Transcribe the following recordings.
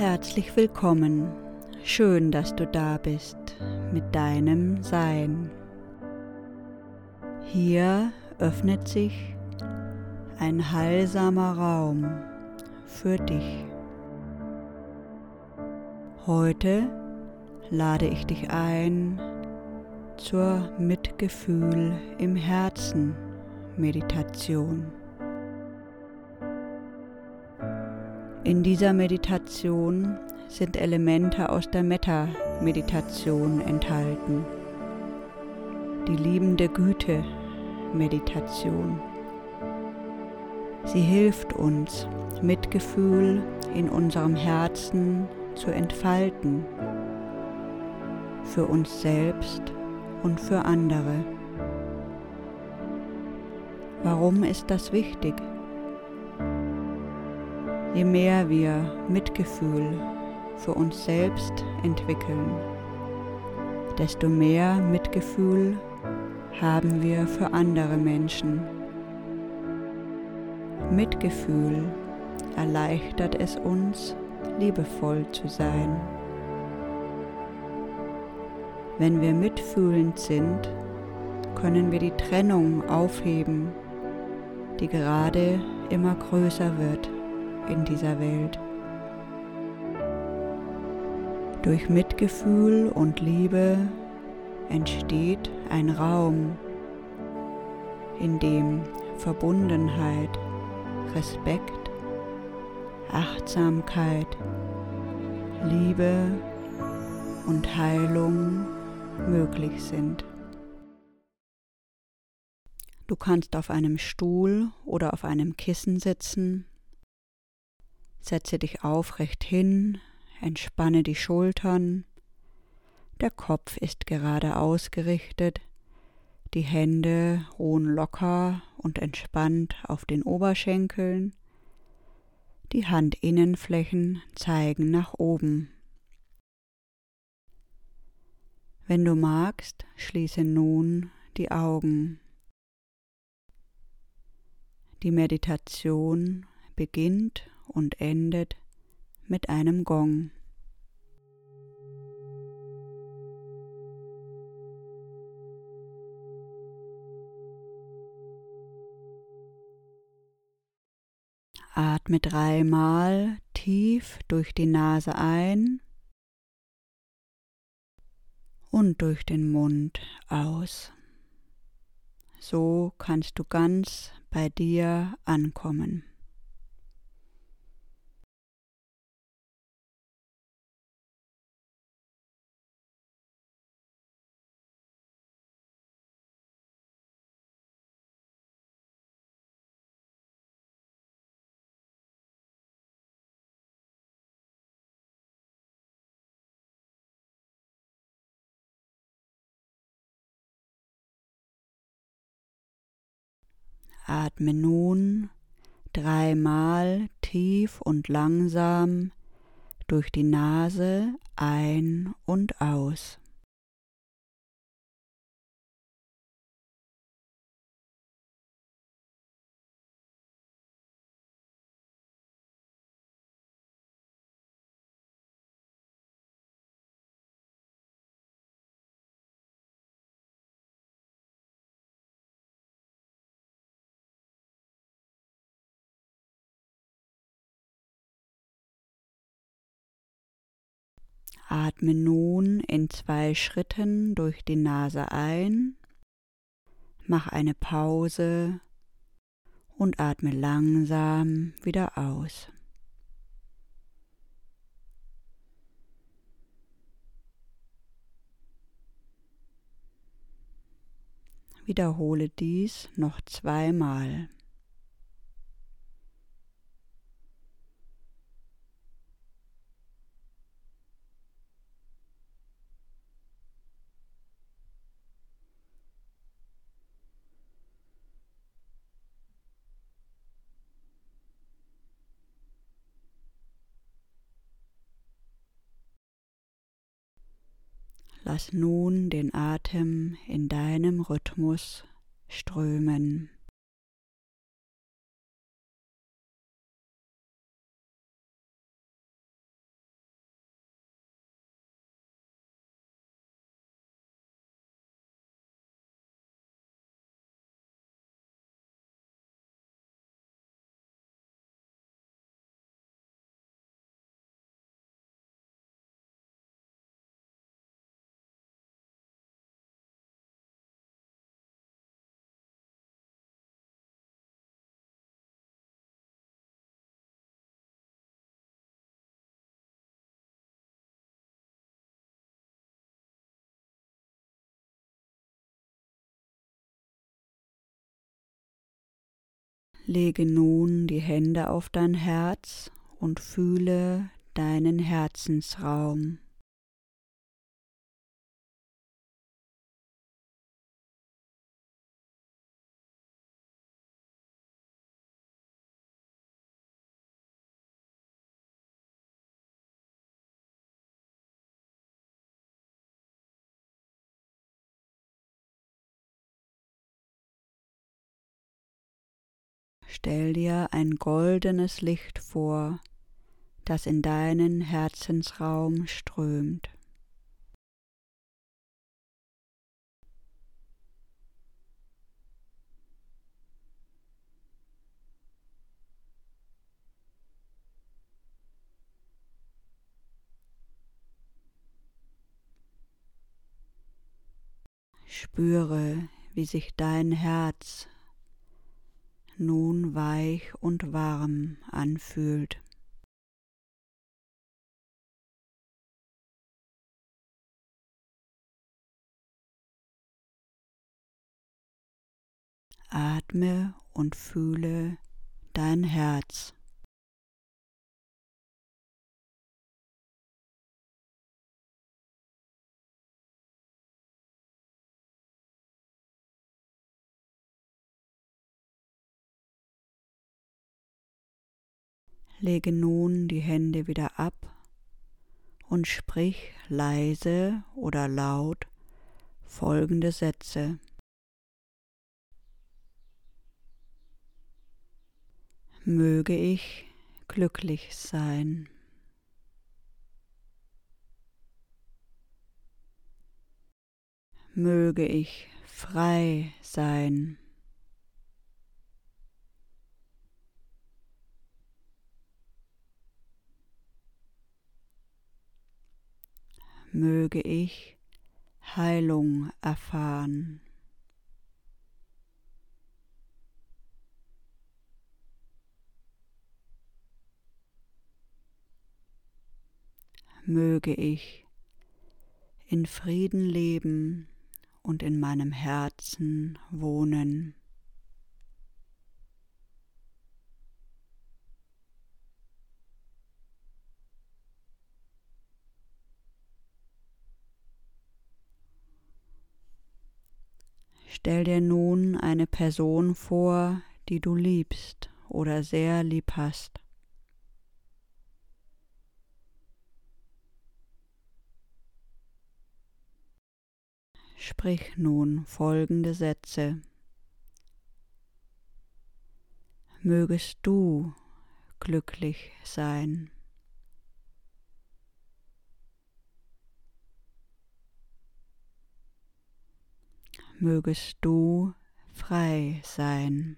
Herzlich willkommen. Schön, dass du da bist mit deinem Sein. Hier öffnet sich ein heilsamer Raum für dich. Heute lade ich dich ein zur Mitgefühl im Herzen Meditation. In dieser Meditation sind Elemente aus der Metta-Meditation enthalten. Die liebende Güte-Meditation. Sie hilft uns, Mitgefühl in unserem Herzen zu entfalten, für uns selbst und für andere. Warum ist das wichtig? Je mehr wir Mitgefühl für uns selbst entwickeln, desto mehr Mitgefühl haben wir für andere Menschen. Mitgefühl erleichtert es uns, liebevoll zu sein. Wenn wir mitfühlend sind, können wir die Trennung aufheben, die gerade immer größer wird in dieser Welt. Durch Mitgefühl und Liebe entsteht ein Raum, in dem Verbundenheit, Respekt, Achtsamkeit, Liebe und Heilung möglich sind. Du kannst auf einem Stuhl oder auf einem Kissen sitzen Setze dich aufrecht hin, entspanne die Schultern, der Kopf ist gerade ausgerichtet, die Hände ruhen locker und entspannt auf den Oberschenkeln, die Handinnenflächen zeigen nach oben. Wenn du magst, schließe nun die Augen. Die Meditation beginnt und endet mit einem Gong. Atme dreimal tief durch die Nase ein und durch den Mund aus. So kannst du ganz bei dir ankommen. Atme nun dreimal tief und langsam durch die Nase ein und aus. Atme nun in zwei Schritten durch die Nase ein, mach eine Pause und atme langsam wieder aus. Wiederhole dies noch zweimal. Lass nun den Atem in deinem Rhythmus strömen. Lege nun die Hände auf dein Herz und fühle deinen Herzensraum. Stell dir ein goldenes Licht vor, das in deinen Herzensraum strömt. Spüre, wie sich dein Herz nun weich und warm anfühlt. Atme und fühle dein Herz. Lege nun die Hände wieder ab und sprich leise oder laut folgende Sätze. Möge ich glücklich sein. Möge ich frei sein. Möge ich Heilung erfahren. Möge ich in Frieden leben und in meinem Herzen wohnen. Stell dir nun eine Person vor, die du liebst oder sehr lieb hast. Sprich nun folgende Sätze. Mögest du glücklich sein. Mögest du frei sein.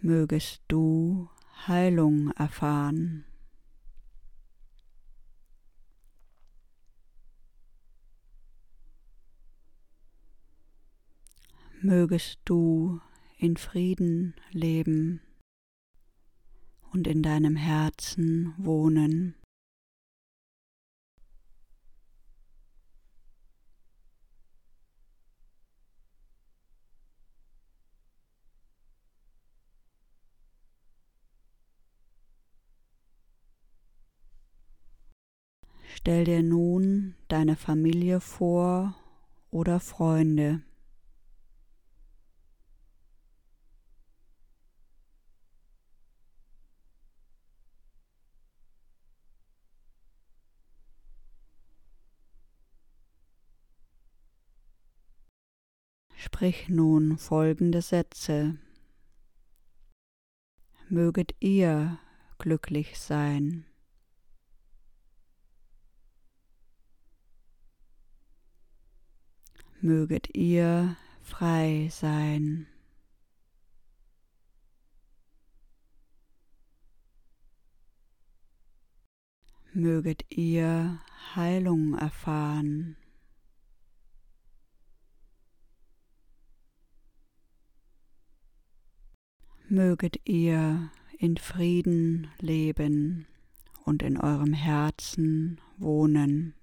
Mögest du Heilung erfahren. Mögest du in Frieden leben und in deinem Herzen wohnen. Stell dir nun deine Familie vor oder Freunde. Sprich nun folgende Sätze. Möget ihr glücklich sein. Möget ihr frei sein. Möget ihr Heilung erfahren. Möget ihr in Frieden leben und in eurem Herzen wohnen.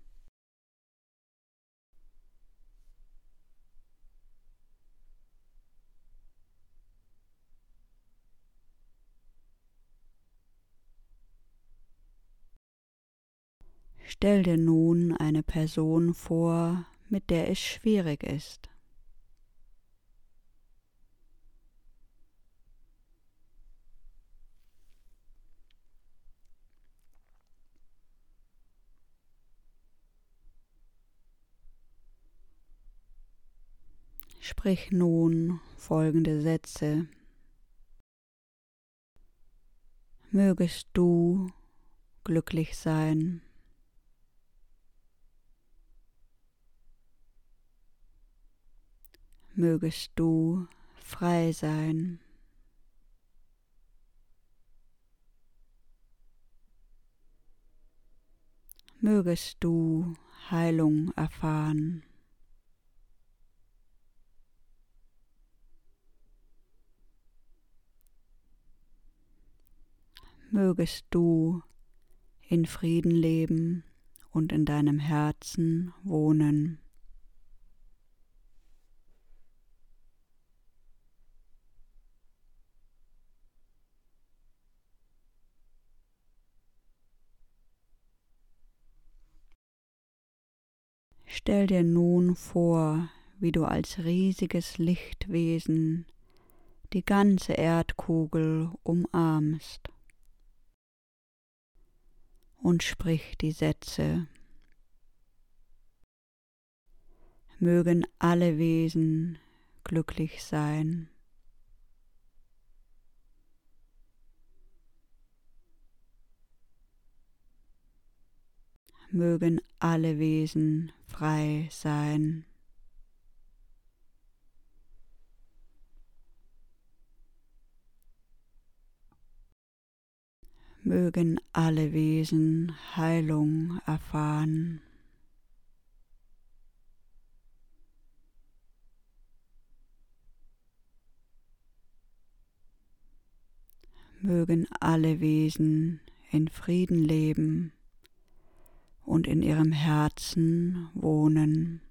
Stell dir nun eine Person vor, mit der es schwierig ist. Sprich nun folgende Sätze. Mögest du glücklich sein. Mögest du frei sein. Mögest du Heilung erfahren. mögest du in Frieden leben und in deinem Herzen wohnen. Stell dir nun vor, wie du als riesiges Lichtwesen die ganze Erdkugel umarmst und sprich die Sätze. Mögen alle Wesen glücklich sein. Mögen alle Wesen frei sein. mögen alle Wesen Heilung erfahren. Mögen alle Wesen in Frieden leben und in ihrem Herzen wohnen.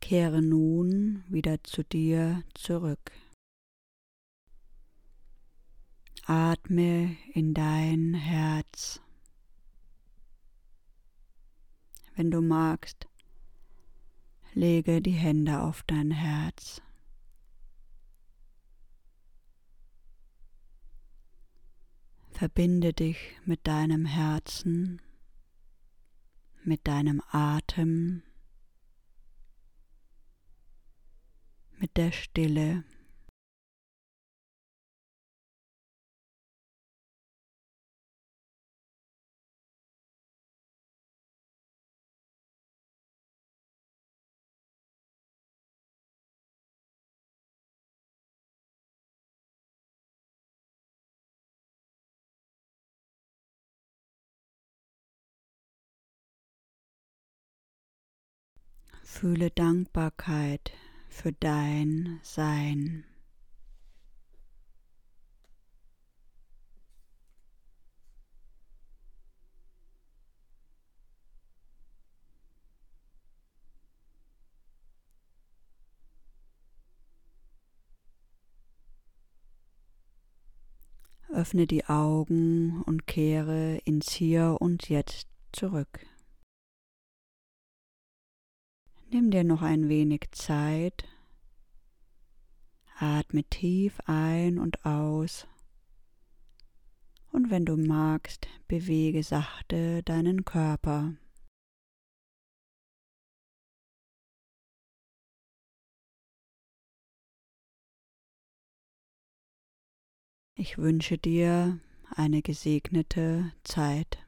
Kehre nun wieder zu dir zurück. Atme in dein Herz. Wenn du magst, lege die Hände auf dein Herz. Verbinde dich mit deinem Herzen, mit deinem Atem mit der Stille. Fühle Dankbarkeit für dein Sein. Öffne die Augen und kehre ins Hier und Jetzt zurück. Nimm dir noch ein wenig Zeit. Atme tief ein und aus. Und wenn du magst, bewege sachte deinen Körper. Ich wünsche dir eine gesegnete Zeit.